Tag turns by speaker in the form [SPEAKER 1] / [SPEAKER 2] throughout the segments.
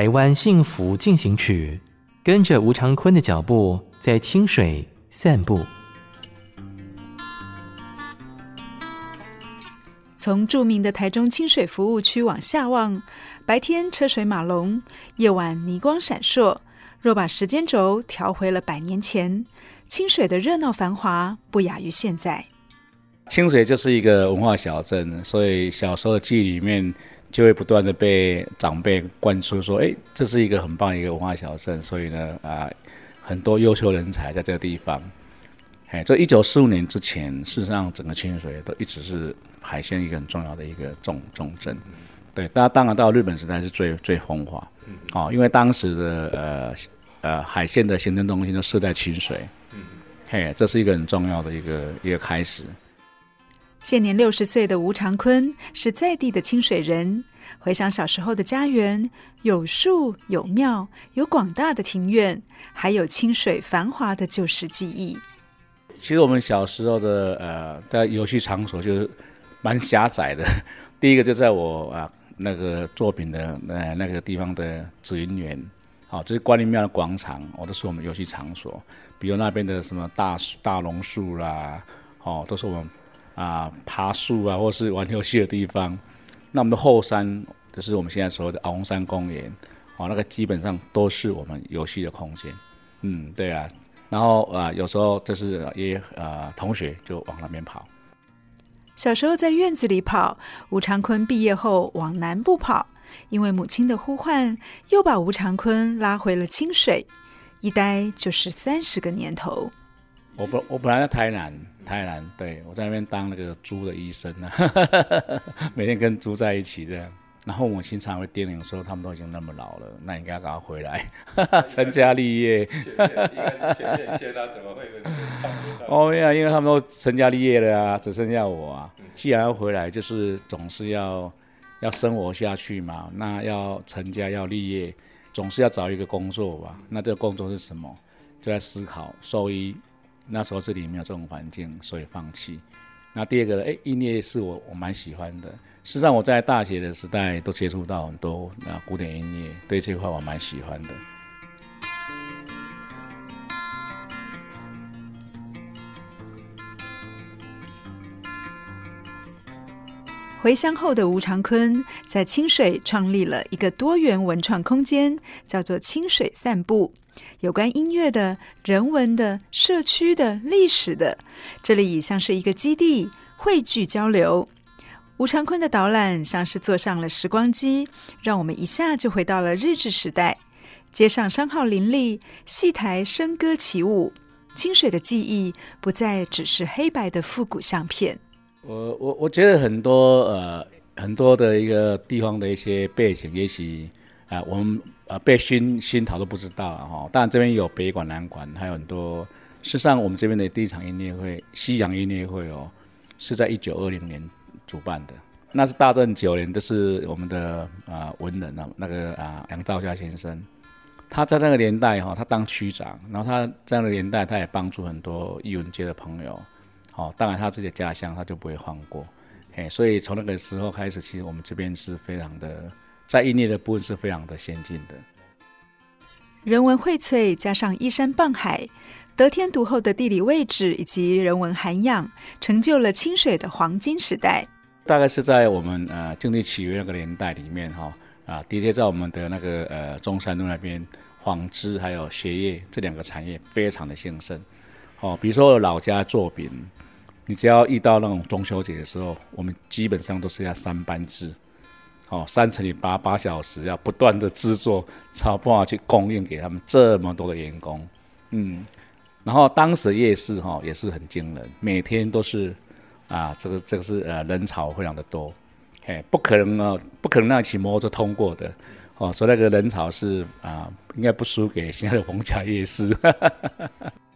[SPEAKER 1] 台湾幸福进行曲，跟着吴长坤的脚步，在清水散步。
[SPEAKER 2] 从著名的台中清水服务区往下望，白天车水马龙，夜晚霓光闪烁。若把时间轴调回了百年前，清水的热闹繁华不亚于现在。
[SPEAKER 3] 清水就是一个文化小镇，所以小时候的记忆里面。就会不断的被长辈灌输说，哎，这是一个很棒一个文化小镇，所以呢，啊，很多优秀人才在这个地方。哎，这一九四五年之前，事实上整个清水都一直是海鲜一个很重要的一个重重镇。对，大家当然到日本时代是最最风华，哦，因为当时的呃呃海鲜的行政中心就设在清水，嘿，这是一个很重要的一个一个开始。
[SPEAKER 2] 现年六十岁的吴长坤是在地的清水人。回想小时候的家园，有树有庙，有广大的庭院，还有清水繁华的旧时记忆。
[SPEAKER 3] 其实我们小时候的呃，在游戏场所就是蛮狭窄的。第一个就在我啊那个作品的呃那个地方的紫云园，好、哦，就是关林庙的广场，哦，都是我们游戏场所。比如那边的什么大、大榕树啦，哦，都是我们。啊，爬树啊，或是玩游戏的地方。那我们的后山就是我们现在说的鳌山公园，哦，那个基本上都是我们游戏的空间。嗯，对啊。然后啊，有时候就是也啊，同学就往那边跑。
[SPEAKER 2] 小时候在院子里跑，吴长坤毕业后往南部跑，因为母亲的呼唤，又把吴长坤拉回了清水，一待就是三十个年头。
[SPEAKER 3] 我本我本来在台南。台南，对，我在那边当那个猪的医生呢，每天跟猪在一起这样。然后我经常会叮咛说，他们都已经那么老了，那你应该赶快回来，成家立业。前面谢他怎么会？哦呀，因为他们都成家立业了啊，只剩下我啊。既然要回来，就是总是要要生活下去嘛。那要成家要立业，总是要找一个工作吧。那这个工作是什么？就在思考兽医。那时候这里没有这种环境，所以放弃。那第二个，哎，音乐是我我蛮喜欢的。事实上，我在大学的时代都接触到很多那古典音乐，对这块我蛮喜欢的。
[SPEAKER 2] 回乡后的吴长坤在清水创立了一个多元文创空间，叫做清水散步。有关音乐的、人文的、社区的、历史的，这里像是一个基地，汇聚交流。吴长坤的导览像是坐上了时光机，让我们一下就回到了日治时代。街上商号林立，戏台笙歌起舞，清水的记忆不再只是黑白的复古相片。
[SPEAKER 3] 我我我觉得很多呃很多的一个地方的一些背景，也许、呃、我们。呃，被熏熏陶都不知道哈。当然这边有北馆、南馆，还有很多。事实上，我们这边的第一场音乐会，西洋音乐会哦，是在一九二零年主办的。那是大正九年，就是我们的啊、文人啊，那个啊杨肇嘉先生，他在那个年代哈，他当区长，然后他在那个年代，他也帮助很多艺文界的朋友。好，当然他自己的家乡他就不会放过。嘿，所以从那个时候开始，其实我们这边是非常的。在音乐的部分是非常的先进的，
[SPEAKER 2] 人文荟萃加上依山傍海，得天独厚的地理位置以及人文涵养，成就了清水的黄金时代。
[SPEAKER 3] 大概是在我们呃经济起源那个年代里面哈，啊，的确在我们的那个呃中山路那边，纺织还有鞋业这两个产业非常的兴盛。哦，比如说老家做饼，你只要遇到那种中秋节的时候，我们基本上都是要三班制，哦，三乘以八八小时，要不断的制作，才办法去供应给他们这么多的员工。嗯，然后当时夜市哈、哦、也是很惊人，每天都是啊，这个这个是呃人潮非常的多，嘿，不可能啊，不可能让骑摩托车通过的，哦，所以那个人潮是啊，应该不输给现在的逢甲夜市。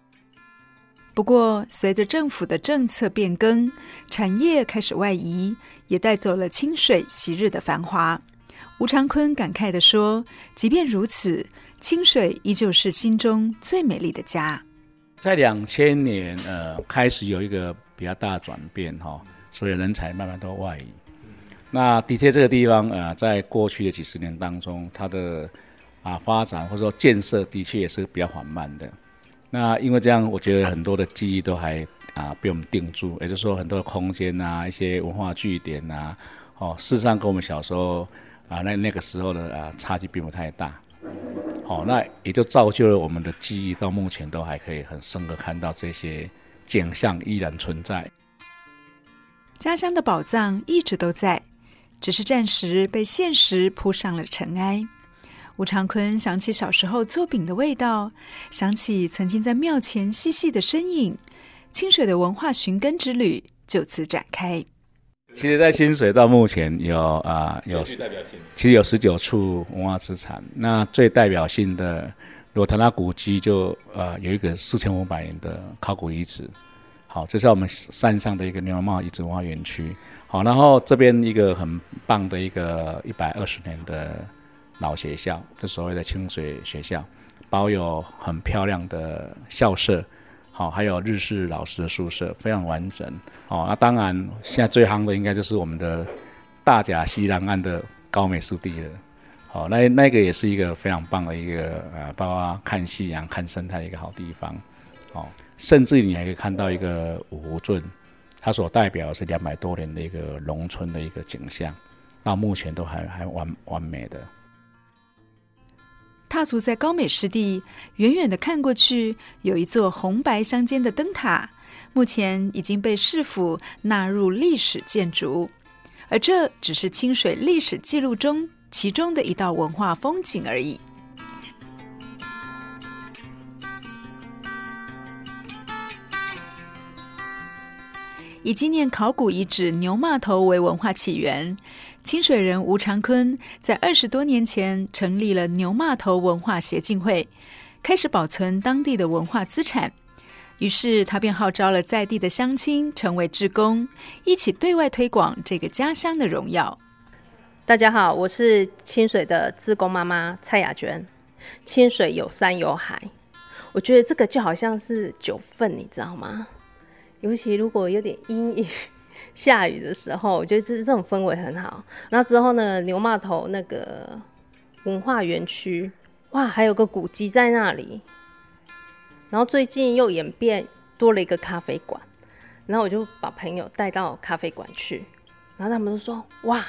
[SPEAKER 2] 不过，随着政府的政策变更，产业开始外移，也带走了清水昔日的繁华。吴长坤感慨地说：“即便如此，清水依旧是心中最美丽的家。”
[SPEAKER 3] 在两千年，呃，开始有一个比较大转变，哈，所以人才慢慢都外移。那的确，这个地方，呃，在过去的几十年当中，它的啊发展或者说建设，的确也是比较缓慢的。那因为这样，我觉得很多的记忆都还啊被我们定住，也就是说很多的空间啊，一些文化据点啊，哦，事实上跟我们小时候啊那那个时候的啊差距并不太大，好、哦，那也就造就了我们的记忆到目前都还可以很深刻看到这些景象依然存在。
[SPEAKER 2] 家乡的宝藏一直都在，只是暂时被现实铺上了尘埃。吴长坤想起小时候做饼的味道，想起曾经在庙前嬉戏的身影，清水的文化寻根之旅就此展开。
[SPEAKER 3] 其实，在清水到目前有啊、呃、有，其实有十九处文化资产。那最代表性的，如果谈到古迹，就呃有一个四千五百年的考古遗址。好，这是我们山上的一个牛帽遗址文化园区。好，然后这边一个很棒的一个一百二十年的。老学校，就所谓的清水学校，包有很漂亮的校舍，好，还有日式老师的宿舍，非常完整。哦，那当然，现在最夯的应该就是我们的大甲溪南岸的高美湿地了。哦，那那个也是一个非常棒的一个呃，包括看夕阳、看生态的一个好地方。哦，甚至你还可以看到一个五湖镇，它所代表的是两百多年的一个农村的一个景象，到目前都还还完完美的。
[SPEAKER 2] 踏足在高美湿地，远远的看过去，有一座红白相间的灯塔，目前已经被市府纳入历史建筑，而这只是清水历史记录中其中的一道文化风景而已。以纪念考古遗址牛骂头为文化起源。清水人吴长坤在二十多年前成立了牛骂头文化协进会，开始保存当地的文化资产。于是他便号召了在地的乡亲成为志工，一起对外推广这个家乡的荣耀。
[SPEAKER 4] 大家好，我是清水的志工妈妈蔡雅娟。清水有山有海，我觉得这个就好像是九份，你知道吗？尤其如果有点阴雨。下雨的时候，我觉得这这种氛围很好。那之后呢，牛骂头那个文化园区，哇，还有个古迹在那里。然后最近又演变多了一个咖啡馆，然后我就把朋友带到咖啡馆去，然后他们都说：“哇，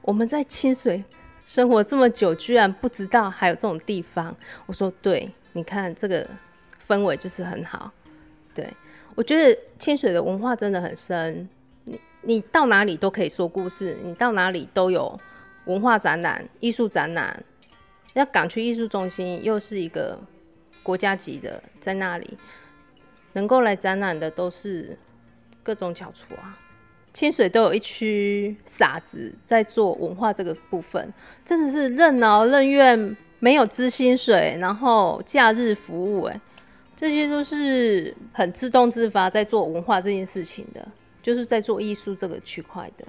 [SPEAKER 4] 我们在清水生活这么久，居然不知道还有这种地方。”我说：“对，你看这个氛围就是很好。”对，我觉得清水的文化真的很深。你到哪里都可以说故事，你到哪里都有文化展览、艺术展览。那港区艺术中心又是一个国家级的，在那里能够来展览的都是各种翘楚啊。清水都有一区傻子在做文化这个部分，真的是任劳任怨，没有支薪水，然后假日服务，哎，这些都是很自动自发在做文化这件事情的。就是在做艺术这个区块的，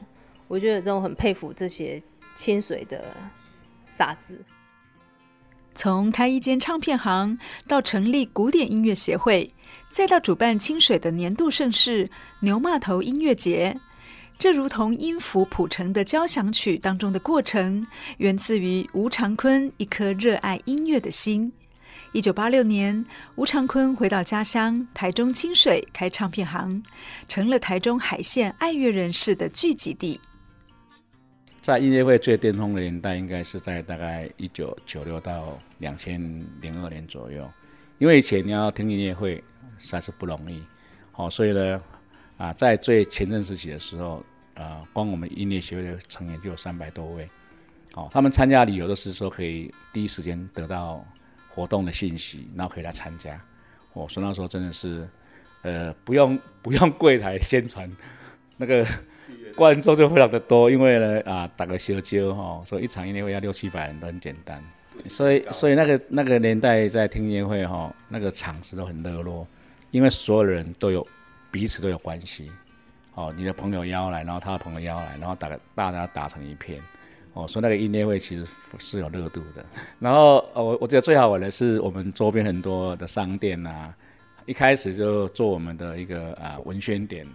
[SPEAKER 4] 我觉得这种很佩服这些清水的傻子。
[SPEAKER 2] 从开一间唱片行，到成立古典音乐协会，再到主办清水的年度盛事牛骂头音乐节，这如同音符谱成的交响曲当中的过程，源自于吴长坤一颗热爱音乐的心。一九八六年，吴长坤回到家乡台中清水开唱片行，成了台中海线爱乐人士的聚集地。
[SPEAKER 3] 在音乐会最巅峰的年代，应该是在大概一九九六到两千零二年左右。因为以前你要听音乐会实在是不容易，好，所以呢，啊，在最前阵时期的时候，啊，光我们音乐协会的成员就有三百多位，好，他们参加理由都是说可以第一时间得到活动的信息，然后可以来参加。哦，所以那时候真的是，呃，不用不用柜台宣传，那个。观众就非常的多，因为呢啊，打个小招哈，所以一场音乐会要六七百人都很简单，所以所以那个那个年代在听音乐会哈，那个场子都很热络，因为所有人都有彼此都有关系，哦，你的朋友邀来，然后他的朋友邀来，然后打个大家打成一片，哦，所以那个音乐会其实是有热度的。然后我我觉得最好玩的是我们周边很多的商店啊，一开始就做我们的一个啊文宣点，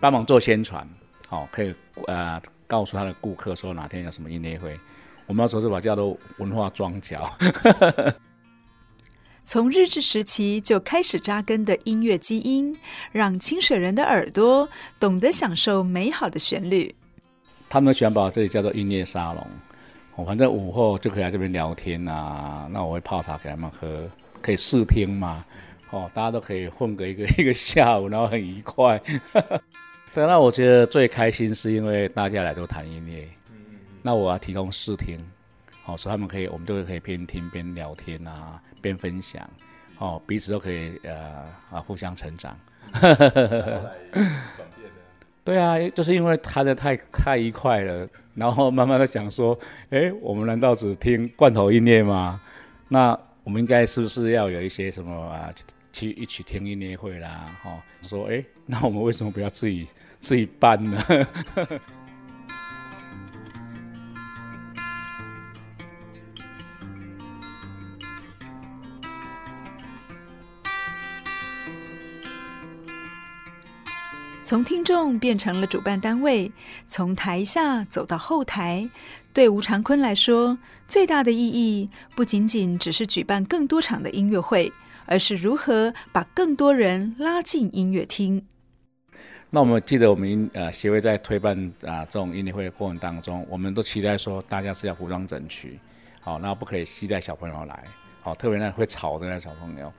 [SPEAKER 3] 帮忙做宣传。好，可以呃告诉他的顾客说哪天有什么音乐会，我们那时候是把叫做文化装脚。
[SPEAKER 2] 从日治时期就开始扎根的音乐基因，让清水人的耳朵懂得享受美好的旋律。
[SPEAKER 3] 他们喜欢把这里叫做音乐沙龙，我反正午后就可以来这边聊天啊，那我会泡茶给他们喝，可以试听嘛，哦，大家都可以混个一个 一个下午，然后很愉快。对，那我觉得最开心是因为大家来都谈音乐，那我要提供试听，好，所以他们可以，我们就可以边听边聊天啊，边分享，哦，彼此都可以呃啊互相成长。对啊，就是因为谈的太太愉快了，然后慢慢的想说，哎，我们难道只听罐头音乐吗？那我们应该是不是要有一些什么啊，去一起听音乐会啦？哦，说哎，那我们为什么不要自己？自己办呢？
[SPEAKER 2] 从听众变成了主办单位，从台下走到后台，对吴长坤来说，最大的意义不仅仅只是举办更多场的音乐会，而是如何把更多人拉进音乐厅。
[SPEAKER 3] 那我们记得，我们呃协会在推办啊这种音乐会的过程当中，我们都期待说大家是要服装整齐，好，那不可以携带小朋友来，好，特别那会吵的那小朋友。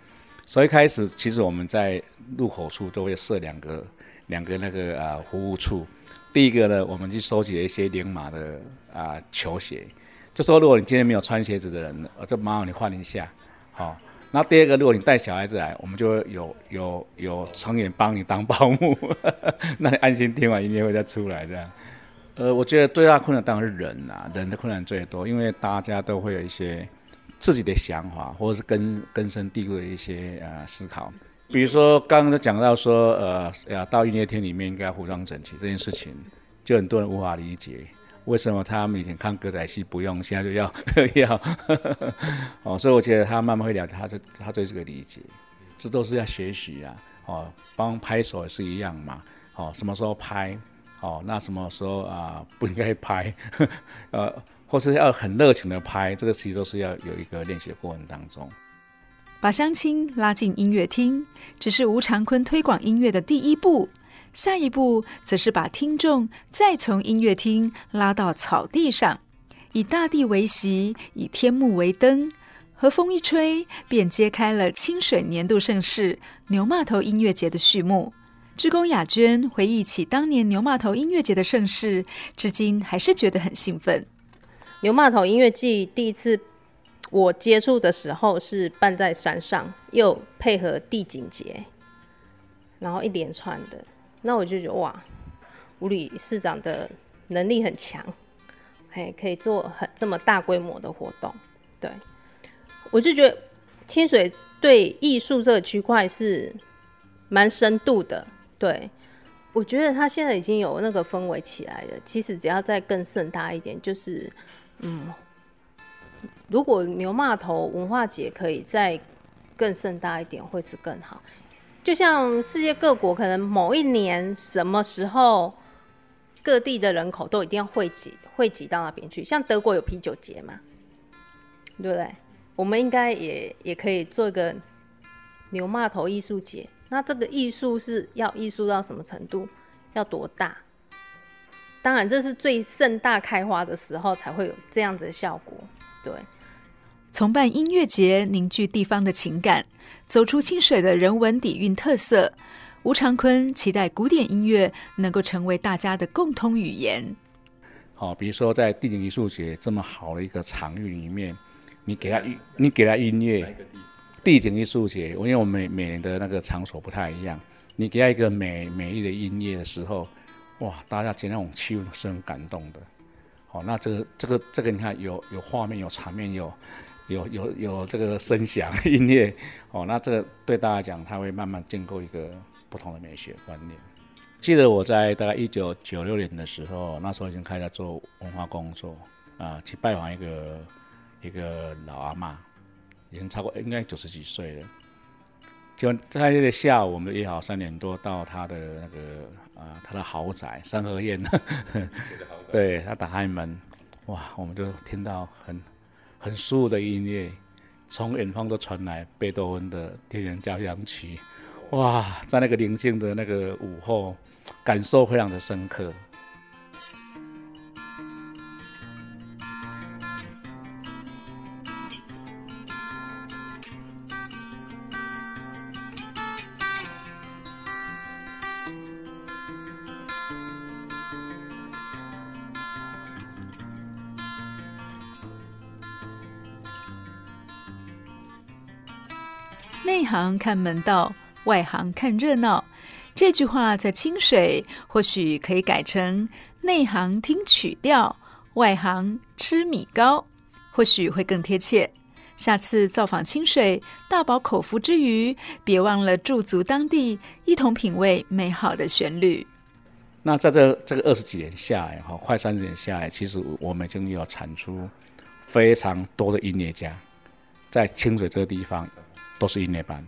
[SPEAKER 3] 所以一开始其实我们在入口处都会设两个两个那个啊服务处。第一个呢，我们去收集了一些零码的啊球鞋，就说如果你今天没有穿鞋子的人，我就麻烦你换一下，好。那第二个，如果你带小孩子来，我们就会有有有成员帮你当保姆，那你安心听完音乐会再出来这样。呃，我觉得最大困难当然是人啊，人的困难最多，因为大家都会有一些自己的想法，或者是根根深蒂固的一些呃思考。比如说刚刚讲到说，呃，呀到音乐厅里面应该服装整齐这件事情，就很多人无法理解。为什么他们以前看歌仔戏不用，现在就要 要？哦，所以我觉得他慢慢会了解，他这他对这个理解，这都是要学习啊。哦，帮拍手也是一样嘛。哦，什么时候拍？哦，那什么时候啊、不应该拍？呃，或是要很热情的拍，这个其实都是要有一个练习的过程当中。
[SPEAKER 2] 把乡亲拉进音乐厅，只是吴长坤推广音乐的第一步。下一步则是把听众再从音乐厅拉到草地上，以大地为席，以天幕为灯，和风一吹，便揭开了清水年度盛事牛骂头音乐节的序幕。志工雅娟回忆起当年牛骂头音乐节的盛事，至今还是觉得很兴奋。
[SPEAKER 4] 牛骂头音乐季第一次我接触的时候是办在山上，又配合地景节，然后一连串的。那我就觉得哇，吴理事长的能力很强，还可以做很这么大规模的活动。对，我就觉得清水对艺术这个区块是蛮深度的。对，我觉得他现在已经有那个氛围起来了。其实只要再更盛大一点，就是嗯，如果牛骂头文化节可以再更盛大一点，会是更好。就像世界各国可能某一年什么时候，各地的人口都一定要汇集汇集到那边去。像德国有啤酒节嘛，对不对？我们应该也也可以做一个牛骂头艺术节。那这个艺术是要艺术到什么程度？要多大？当然这是最盛大开花的时候才会有这样子的效果。对，
[SPEAKER 2] 从办音乐节，凝聚地方的情感，走出清水的人文底蕴特色。吴长坤期待古典音乐能够成为大家的共通语言。
[SPEAKER 3] 好，比如说在地景艺术节这么好的一个场域里面，你给他音，你给他音乐。地景艺术节，因为我每每年的那个场所不太一样，你给他一个美美丽的音乐的时候，哇，大家觉得那种气氛是很感动的。哦，那这个这个这个你看有有画面有场面有。有有有这个声响 音乐哦，那这个对大家讲，它会慢慢建构一个不同的美学观念。记得我在大概一九九六年的时候，那时候已经开始做文化工作啊，去拜访一个一个老阿嬷，已经超过应该九十几岁了。就在那个下午，我们约好三点多到他的那个啊，他的豪宅三合院，对他打开门，哇，我们就听到很。很舒服的音乐，从远方都传来贝多芬的《天人交响曲》，哇，在那个宁静的那个午后，感受非常的深刻。
[SPEAKER 2] 行看门道，外行看热闹。这句话在清水或许可以改成内行听曲调，外行吃米糕，或许会更贴切。下次造访清水，大饱口福之余，别忘了驻足当地，一同品味美好的旋律。
[SPEAKER 3] 那在这这个二十几年下来，哈，快三十年下来，其实我们已经有产出非常多的音乐家，在清水这个地方。都是音乐班，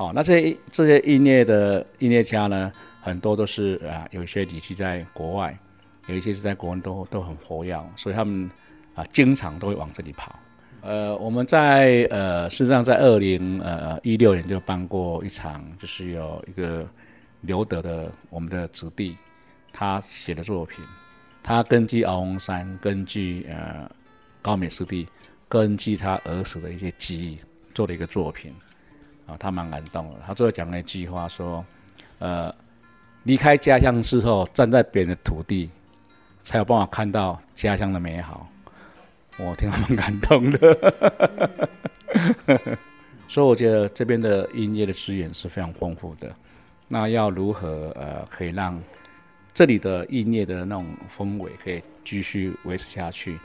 [SPEAKER 3] 好，那这些这些音乐的音乐家呢，很多都是啊，有一些底气在国外，有一些是在国内都都很活跃，所以他们啊，经常都会往这里跑。呃，我们在呃，事实上在二零呃一六年就办过一场，就是有一个刘德的我们的子弟，他写的作品，他根据敖洪山，根据呃高美师弟，根据他儿时的一些记忆。做了一个作品，啊，他蛮感动的。他最后讲了一句话说：“呃，离开家乡之后，站在别人的土地，才有办法看到家乡的美好。”我听了蛮感动的。所以我觉得这边的音乐的资源是非常丰富的。那要如何呃，可以让这里的音乐的那种氛围可以继续维持下去？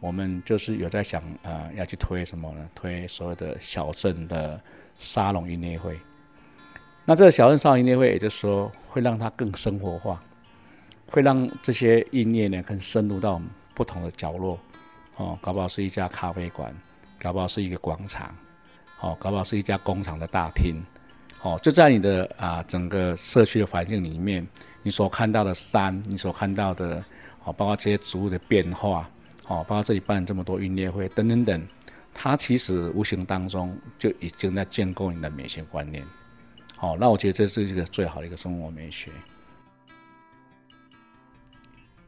[SPEAKER 3] 我们就是有在想，呃，要去推什么呢？推所谓的小镇的沙龙音乐会。那这个小镇沙龙音乐会，也就是说，会让它更生活化，会让这些音乐呢更深入到不同的角落。哦，搞不好是一家咖啡馆，搞不好是一个广场，哦，搞不好是一家工厂的大厅。哦，就在你的啊整个社区的环境里面，你所看到的山，你所看到的，哦，包括这些植物的变化。哦，包括这里办这么多音乐会等等等，它其实无形当中就已经在建构你的美学观念。好，那我觉得这是一个最好的一个生活美学。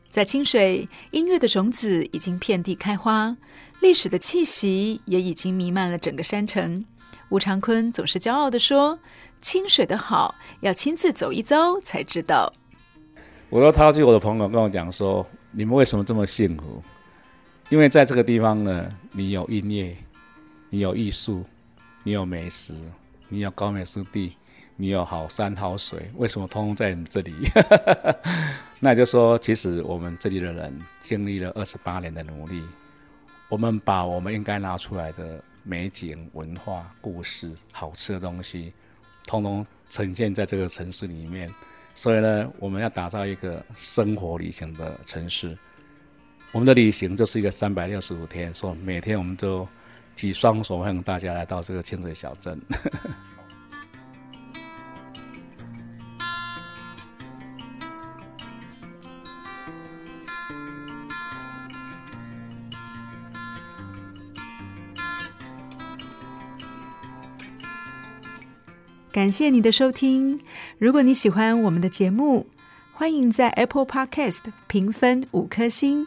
[SPEAKER 2] 在清水，音乐的种子已经遍地开花，历史的气息也已经弥漫了整个山城。吴长坤总是骄傲的说：“清水的好，要亲自走一遭才知道。”
[SPEAKER 3] 我说，他去我的朋友跟我讲说：“你们为什么这么幸福？”因为在这个地方呢，你有音乐，你有艺术，你有美食，你有高美湿地，你有好山好水，为什么通通在你这里？那也就说，其实我们这里的人经历了二十八年的努力，我们把我们应该拿出来的美景、文化、故事、好吃的东西，通通呈现在这个城市里面。所以呢，我们要打造一个生活旅行的城市。我们的旅行就是一个三百六十五天，说每天我们都举双手欢迎大家来到这个清水小镇。
[SPEAKER 2] 感谢你的收听，如果你喜欢我们的节目。欢迎在 Apple Podcast 评分五颗星，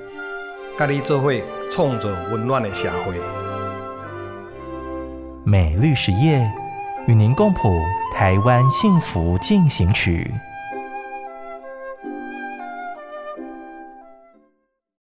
[SPEAKER 5] 咖喱做伙，创造温暖的社会。
[SPEAKER 1] 美绿实业与您共谱台湾幸福进行曲。